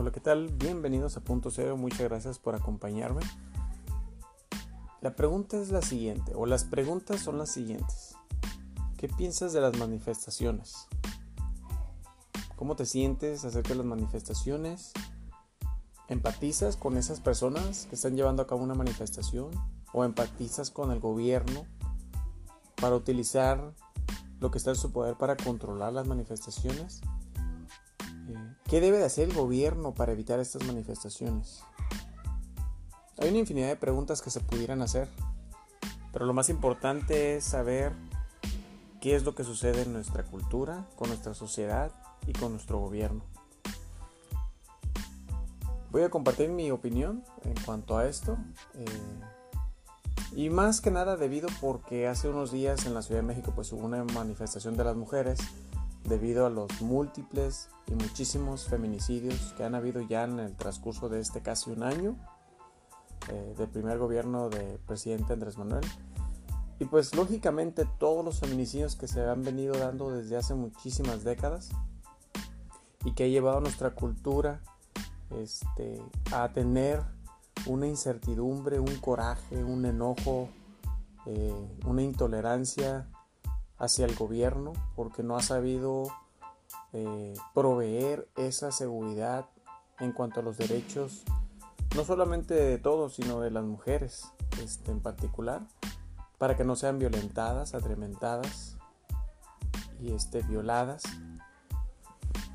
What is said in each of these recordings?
Hola, ¿qué tal? Bienvenidos a Punto Cero, muchas gracias por acompañarme. La pregunta es la siguiente, o las preguntas son las siguientes. ¿Qué piensas de las manifestaciones? ¿Cómo te sientes acerca de las manifestaciones? ¿Empatizas con esas personas que están llevando a cabo una manifestación? ¿O empatizas con el gobierno para utilizar lo que está en su poder para controlar las manifestaciones? ¿Qué debe de hacer el gobierno para evitar estas manifestaciones? Hay una infinidad de preguntas que se pudieran hacer, pero lo más importante es saber qué es lo que sucede en nuestra cultura, con nuestra sociedad y con nuestro gobierno. Voy a compartir mi opinión en cuanto a esto. Eh, y más que nada debido porque hace unos días en la Ciudad de México pues hubo una manifestación de las mujeres debido a los múltiples y muchísimos feminicidios que han habido ya en el transcurso de este casi un año eh, del primer gobierno del presidente Andrés Manuel. Y pues lógicamente todos los feminicidios que se han venido dando desde hace muchísimas décadas y que ha llevado a nuestra cultura este, a tener una incertidumbre, un coraje, un enojo, eh, una intolerancia hacia el gobierno porque no ha sabido eh, proveer esa seguridad en cuanto a los derechos, no solamente de todos, sino de las mujeres este, en particular, para que no sean violentadas, atrementadas y este, violadas.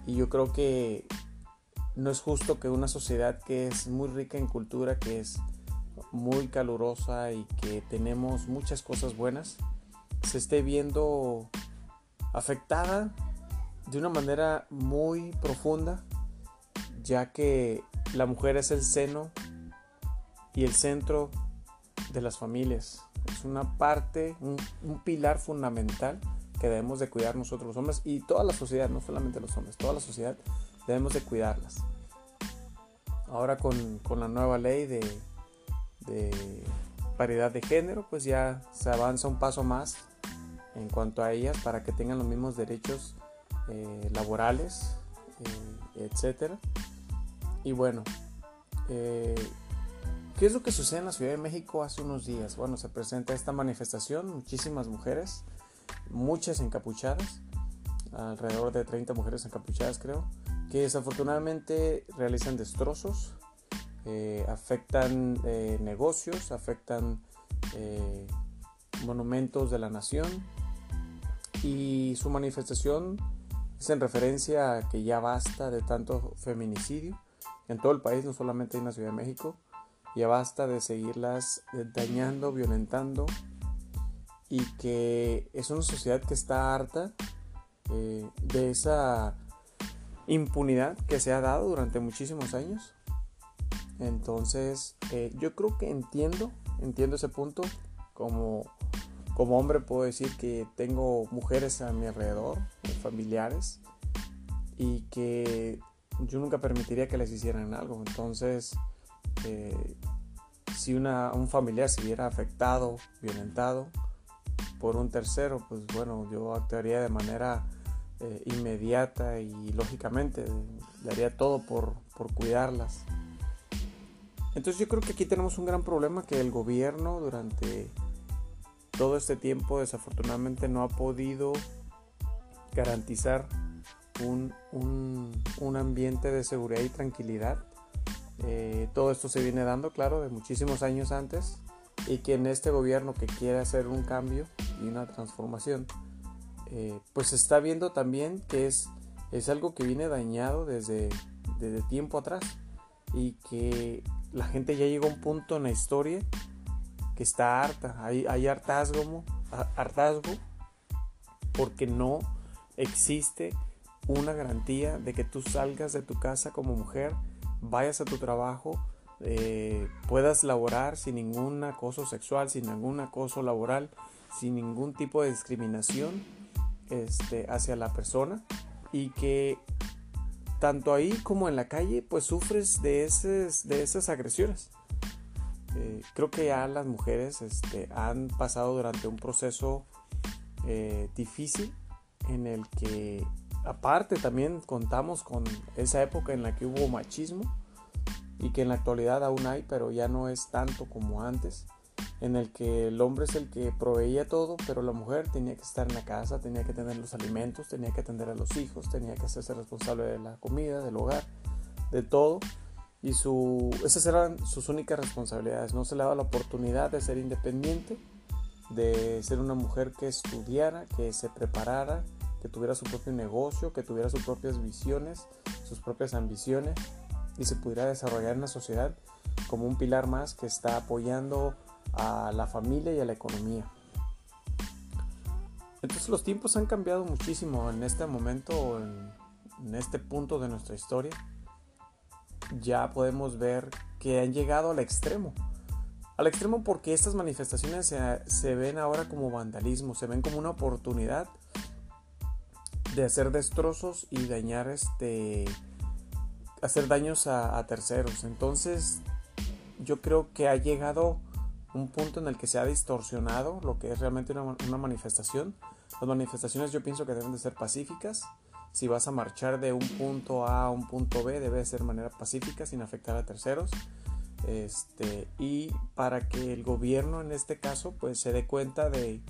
Y yo creo que no es justo que una sociedad que es muy rica en cultura, que es muy calurosa y que tenemos muchas cosas buenas, se esté viendo afectada de una manera muy profunda, ya que la mujer es el seno y el centro de las familias. Es una parte, un, pilar fundamental que debemos de cuidar nosotros los hombres y toda la sociedad, no solamente los hombres, toda la sociedad debemos de cuidarlas. Ahora con, la nueva ley de, de paridad de género, pues ya se avanza un paso más en cuanto a ellas para que tengan los mismos derechos eh, laborales, eh, etc. Y bueno, eh, ¿qué es lo que sucede en la Ciudad de México hace unos días? Bueno, se presenta esta manifestación, muchísimas mujeres, muchas encapuchadas, alrededor de 30 mujeres encapuchadas creo, que desafortunadamente realizan destrozos, afectan negocios, afectan monumentos de la nación, y su manifestación es en referencia a que ya basta de tanto feminicidio en todo el país, no solamente en la Ciudad de México. Ya basta de seguirlas dañando, violentando y que es una sociedad que está harta eh, de esa impunidad que se ha dado durante muchísimos años. Entonces, eh, yo creo que entiendo, entiendo ese punto como como hombre puedo decir que tengo mujeres a mi alrededor, familiares, y que yo nunca permitiría que les hicieran algo. Entonces, eh, si un familiar se viera afectado, violentado por un tercero, pues bueno, yo actuaría de manera eh, inmediata y lógicamente daría todo por, por cuidarlas. Entonces yo creo que aquí tenemos un gran problema que el gobierno durante todo este tiempo desafortunadamente no ha podido garantizar un, ambiente de seguridad y tranquilidad. Eh, todo esto se viene dando, claro, de muchísimos años antes y que en este gobierno que quiere hacer un cambio y una transformación, eh, pues se está viendo también que es, es algo que viene dañado desde, desde tiempo atrás y que la gente ya llegó a un punto en la historia que está harta, hay, hay hartazgo, hartazgo porque no existe una garantía de que tú salgas de tu casa como mujer, vayas a tu trabajo, eh, puedas laborar sin ningún acoso sexual, sin ningún acoso laboral, sin ningún tipo de discriminación este, hacia la persona y que tanto ahí como en la calle pues sufres de, de esas agresiones. Eh, creo que ya las mujeres este, han pasado durante un proceso eh, difícil en el que aparte también contamos con esa época en la que hubo machismo y que en la actualidad aún hay, pero ya no es tanto como antes, en el que el hombre es el que proveía todo, pero la mujer tenía que estar en la casa, tenía que tener los alimentos, tenía que atender a los hijos, tenía que hacerse responsable de la comida, del hogar, de todo. Y su, esas eran sus únicas responsabilidades. No se le daba la oportunidad de ser independiente, de ser una mujer que estudiara, que se preparara, que tuviera su propio negocio, que tuviera sus propias visiones, sus propias ambiciones y se pudiera desarrollar en la sociedad como un pilar más que está apoyando a la familia y a la economía. Entonces los tiempos han cambiado muchísimo en este momento, en, en este punto de nuestra historia. Ya podemos ver que han llegado al extremo. Al extremo porque estas manifestaciones se, se ven ahora como vandalismo, se ven como una oportunidad de hacer destrozos y dañar este hacer daños a, terceros. Entonces yo creo que ha llegado un punto en el que se ha distorsionado lo que es realmente una, una manifestación. Las manifestaciones yo pienso que deben de ser pacíficas si vas a marchar de un punto A a un punto B debe ser de manera pacífica sin afectar a terceros este, y para que el gobierno en este caso pues se dé cuenta de,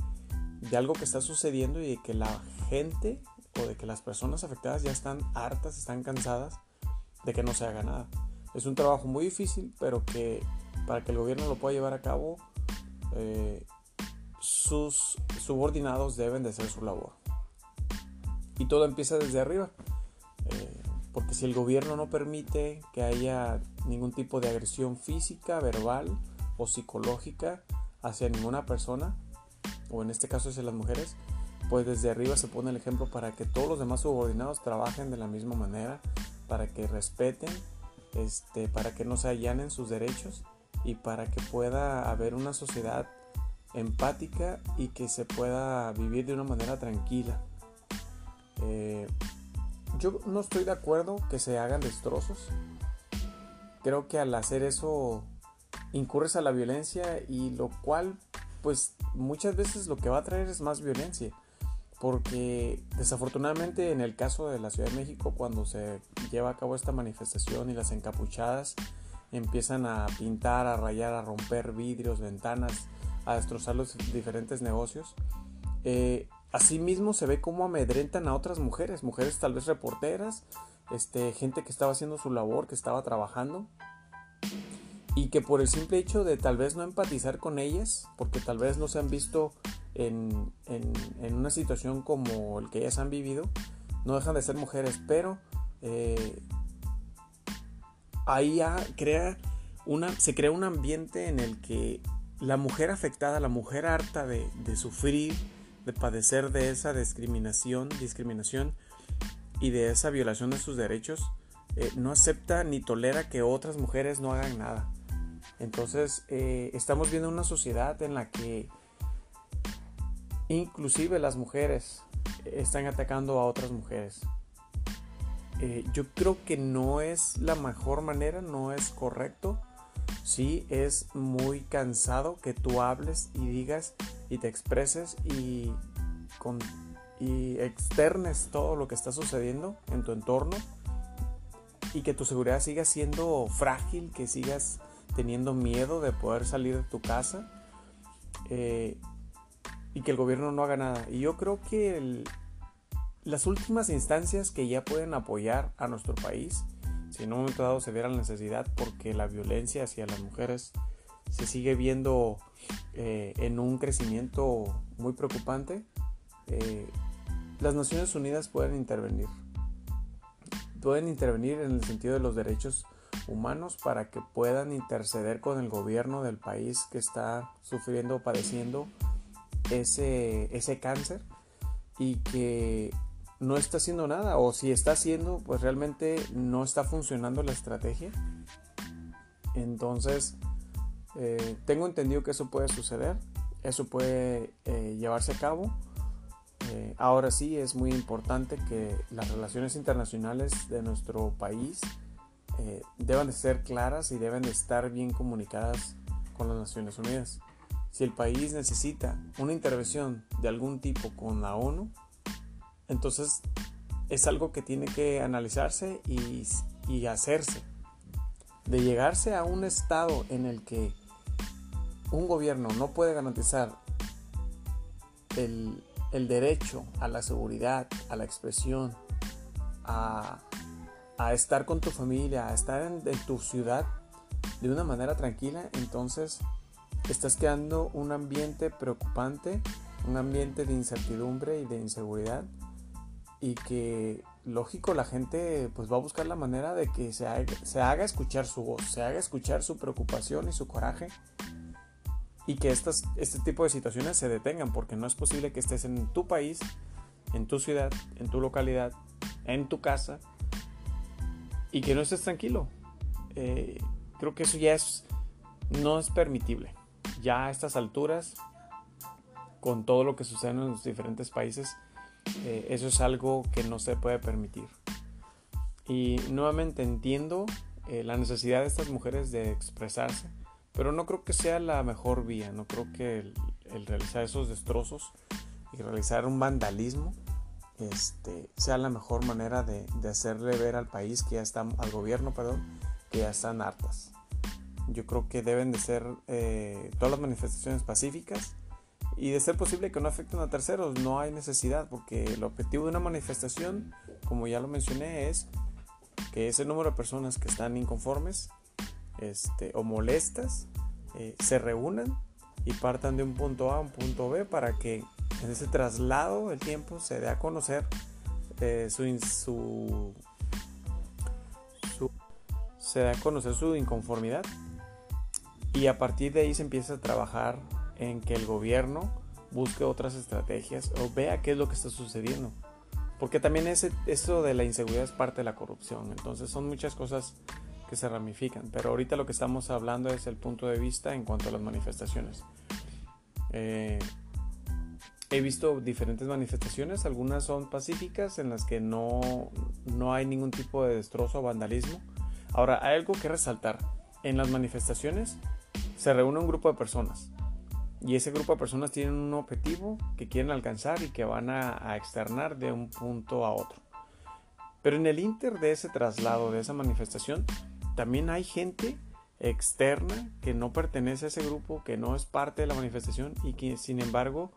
de algo que está sucediendo y de que la gente o de que las personas afectadas ya están hartas, están cansadas de que no se haga nada. Es un trabajo muy difícil, pero que para que el gobierno lo pueda llevar a cabo, eh, sus subordinados deben de hacer su labor. Y todo empieza desde arriba. Eh, porque si el gobierno no permite que haya ningún tipo de agresión física, verbal o psicológica hacia ninguna persona, o en este caso hacia las mujeres, pues desde arriba se pone el ejemplo para que todos los demás subordinados trabajen de la misma manera, para que respeten, este, para que no se allanen sus derechos y para que pueda haber una sociedad empática y que se pueda vivir de una manera tranquila. Eh, yo no estoy de acuerdo que se hagan destrozos. Creo que al hacer eso incurres a la violencia y lo cual pues muchas veces lo que va a traer es más violencia porque desafortunadamente en el caso de la Ciudad de México cuando se lleva a cabo esta manifestación y las encapuchadas empiezan a pintar, a rayar, a romper vidrios, ventanas, a destrozar los diferentes negocios, eh, asimismo se ve cómo amedrentan a otras mujeres, mujeres tal vez reporteras, este, gente que estaba haciendo su labor, que estaba trabajando y que por el simple hecho de tal vez no empatizar con ellas, porque tal vez no se han visto en, una situación como el que ellas han vivido, no dejan de ser mujeres, pero eh, ahí ya crea una, se crea un ambiente en el que la mujer afectada, la mujer harta de, sufrir, de padecer de esa discriminación, discriminación y de esa violación de sus derechos, eh, no acepta ni tolera que otras mujeres no hagan nada. Entonces eh, estamos viendo una sociedad en la que inclusive las mujeres están atacando a otras mujeres. Eh, yo creo que no es la mejor manera, no es correcto. Sí, es muy cansado que tú hables y digas y te expreses y, con, y externes todo lo que está sucediendo en tu entorno y que tu seguridad siga siendo frágil, que sigas teniendo miedo de poder salir de tu casa. Eh, y que el gobierno no haga nada. Y yo creo que las últimas instancias que ya pueden apoyar a nuestro país, si en un momento dado se diera la necesidad, porque la violencia hacia las mujeres se sigue viendo eh, en un crecimiento muy preocupante, eh, las Naciones Unidas pueden intervenir. Pueden intervenir en el sentido de los derechos humanos para que puedan interceder con el gobierno del país que está sufriendo o padeciendo ese, ese cáncer y que no está haciendo nada o si está haciendo pues realmente no está funcionando la estrategia entonces eh, tengo entendido que eso puede suceder eso puede eh, llevarse a cabo eh, ahora sí es muy importante que las relaciones internacionales de nuestro país deben de ser claras y deben de estar bien comunicadas con las Naciones Unidas si el país necesita una intervención de algún tipo con la ONU, entonces es algo que tiene que analizarse y, y hacerse. De llegarse a un estado en el que un gobierno no puede garantizar el, derecho a la seguridad, a la expresión, a, estar con tu familia, a estar en, tu ciudad de una manera tranquila, entonces estás creando un ambiente preocupante, un ambiente de incertidumbre y de inseguridad y que lógico la gente pues va a buscar la manera de que se haga escuchar su voz, se haga escuchar su preocupación y su coraje y que estas, este tipo de situaciones se detengan porque no es posible que estés en tu país, en tu ciudad, en tu localidad, en tu casa y que no estés tranquilo. Eh, creo que eso ya es, no es permitible. Ya a estas alturas, con todo lo que sucede en los diferentes países, eh, eso es algo que no se puede permitir. Y nuevamente entiendo eh, la necesidad de estas mujeres de expresarse, pero no creo que sea la mejor vía, no creo que el, realizar esos destrozos y realizar un vandalismo este, sea la mejor manera de, hacerle ver al país que ya están, al gobierno, perdón, que ya están hartas. Yo creo que deben de ser eh, todas las manifestaciones pacíficas y de ser posible que no afecten a terceros. No hay necesidad porque el objetivo de una manifestación, como ya lo mencioné, es que ese número de personas que están inconformes este, o molestas eh, se reúnan y partan de un punto A a un punto B para que en ese traslado del tiempo se dé a conocer eh, su, su, se dé a conocer su inconformidad y a partir de ahí se empieza a trabajar en que el gobierno busque otras estrategias o vea qué es lo que está sucediendo. Porque también ese, eso de la inseguridad es parte de la corrupción. Entonces son muchas cosas que se ramifican. Pero ahorita lo que estamos hablando es el punto de vista en cuanto a las manifestaciones. Eh, he visto diferentes manifestaciones. Algunas son pacíficas en las que no, no hay ningún tipo de destrozo o vandalismo. Ahora, hay algo que resaltar. En las manifestaciones se reúne un grupo de personas y ese grupo de personas tienen un objetivo que quieren alcanzar y que van a, externar de un punto a otro. Pero en el inter de ese traslado, de esa manifestación, también hay gente externa que no pertenece a ese grupo, que no es parte de la manifestación y que sin embargo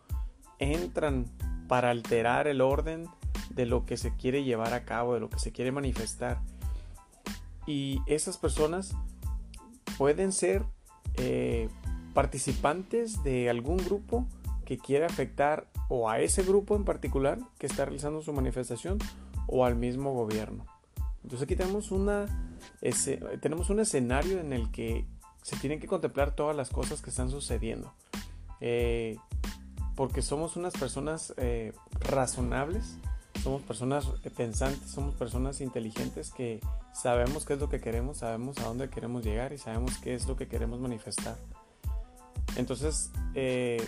entran para alterar el orden de lo que se quiere llevar a cabo, de lo que se quiere manifestar. Y esas personas pueden ser eh, participantes de algún grupo que quiere afectar o a ese grupo en particular que está realizando su manifestación o al mismo gobierno. Entonces aquí tenemos, una, tenemos un escenario en el que se tienen que contemplar todas las cosas que están sucediendo. Eh, porque somos unas personas eh, razonables, somos personas pensantes, somos personas inteligentes que sabemos qué es lo que queremos, sabemos a dónde queremos llegar y sabemos qué es lo que queremos manifestar. Entonces, eh,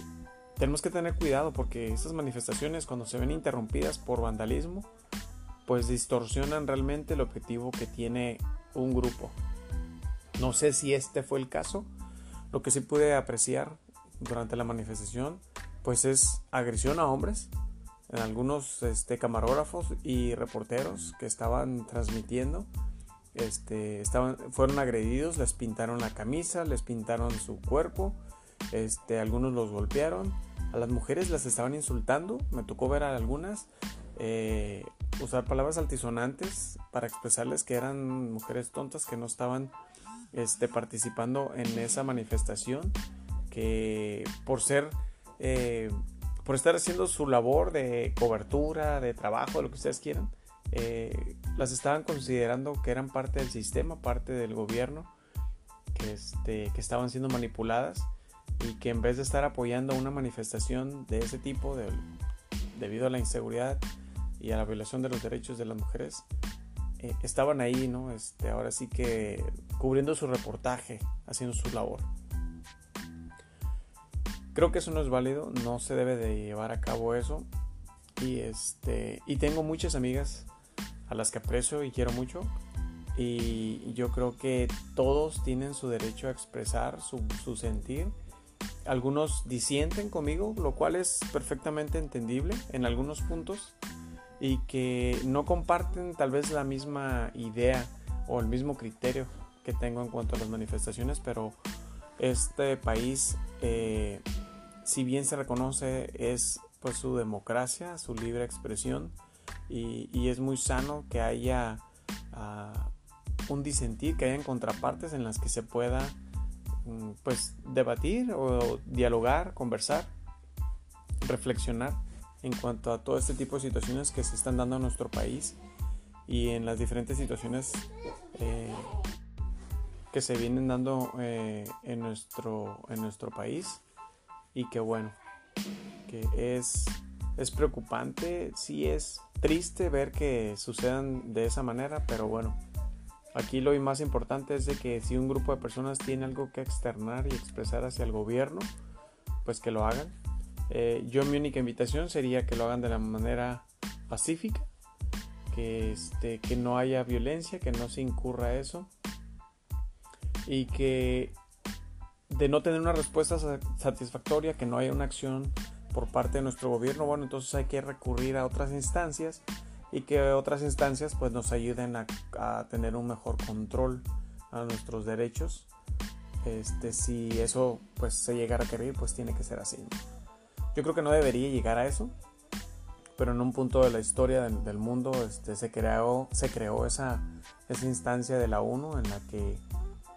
tenemos que tener cuidado porque estas manifestaciones, cuando se ven interrumpidas por vandalismo, pues distorsionan realmente el objetivo que tiene un grupo. No sé si este fue el caso. Lo que sí pude apreciar durante la manifestación, pues es agresión a hombres. En algunos este, camarógrafos y reporteros que estaban transmitiendo, este, fueron agredidos, les pintaron la camisa, les pintaron su cuerpo, este, algunos los golpearon, a las mujeres las estaban insultando, me tocó ver a algunas eh, usar palabras altisonantes para expresarles que eran mujeres tontas que no estaban este, participando en esa manifestación, que por ser, eh, por estar haciendo su labor de cobertura, de trabajo, de lo que ustedes quieran, eh, las estaban considerando que eran parte del sistema, parte del gobierno, que, este, que estaban siendo manipuladas y que en vez de estar apoyando una manifestación de ese tipo debido a la inseguridad y a la violación de los derechos de las mujeres, eh, estaban ahí, ¿no? Este, ahora sí que cubriendo su reportaje, haciendo su labor. Creo que eso no es válido, no se debe de llevar a cabo eso. Y, este, y tengo muchas amigas a las que aprecio y quiero mucho. Y yo creo que todos tienen su derecho a expresar su, su sentir algunos disienten conmigo, lo cual es perfectamente entendible en algunos puntos. Y que no comparten tal vez la misma idea o el mismo criterio que tengo en cuanto a las manifestaciones, pero este país, eh, si bien se reconoce, es pues su democracia, su libre expresión y, es muy sano que haya ah, un disentir, que hayan contrapartes en las que se pueda mm, pues debatir o dialogar, conversar, reflexionar en cuanto a todo este tipo de situaciones que se están dando en nuestro país y en las diferentes situaciones eh, que se vienen dando eh, en, nuestro, en nuestro país y que bueno, que es, es preocupante, sí es triste ver que sucedan de esa manera, pero bueno, aquí lo más importante es de que si un grupo de personas tiene algo que externar y expresar hacia el gobierno, pues que lo hagan. Eh, yo mi única invitación sería que lo hagan de la manera pacífica, que, este, que no haya violencia, que no se incurra eso y que de no tener una respuesta satisfactoria, que no haya una acción por parte de nuestro gobierno, bueno, entonces hay que recurrir a otras instancias y que otras instancias pues nos ayuden a, tener un mejor control a nuestros derechos. Este, si eso pues se llegara a querer, pues tiene que ser así. Yo creo que no debería llegar a eso, pero en un punto de la historia del, mundo este, se creó, esa, instancia de la ONU en la que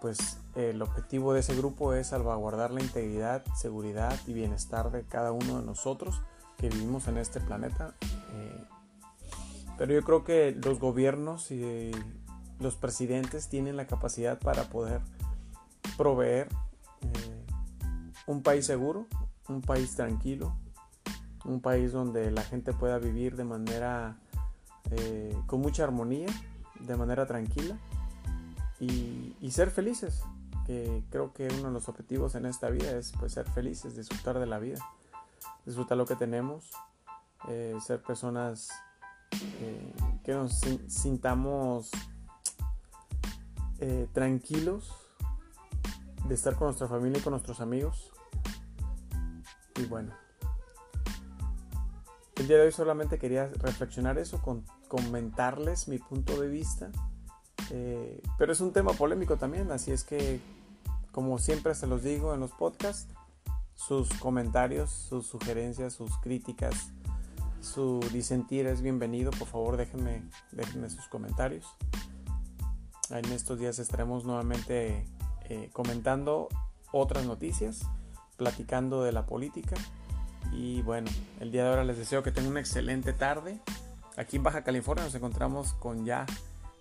pues el objetivo de ese grupo es salvaguardar la integridad, seguridad y bienestar de cada uno de nosotros que vivimos en este planeta. Eh, pero yo creo que los gobiernos y los presidentes tienen la capacidad para poder proveer eh, un país seguro, un país tranquilo, un país donde la gente pueda vivir de manera eh, con mucha armonía, de manera tranquila y, ser felices. Que creo que uno de los objetivos en esta vida es pues, ser felices, disfrutar de la vida, disfrutar lo que tenemos, eh, ser personas eh, que nos sintamos tranquilos de estar con nuestra familia y con nuestros amigos. Y bueno, el día de hoy solamente quería reflexionar eso, comentarles mi punto de vista eh, pero es un tema polémico también, así es que, como siempre se los digo en los podcasts, sus comentarios, sus sugerencias, sus críticas, su disentir es bienvenido. Por favor, déjenme, déjenme sus comentarios. En estos días estaremos nuevamente eh, comentando otras noticias, platicando de la política. Y bueno, el día de ahora les deseo que tengan una excelente tarde. Aquí en Baja California nos encontramos con ya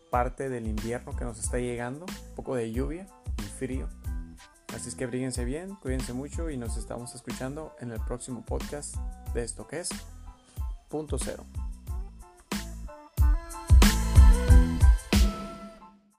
parte del invierno que nos está llegando, un poco de lluvia y frío. Así es que bríguense bien, cuídense mucho y nos estamos escuchando en el próximo podcast de esto que es Punto Cero.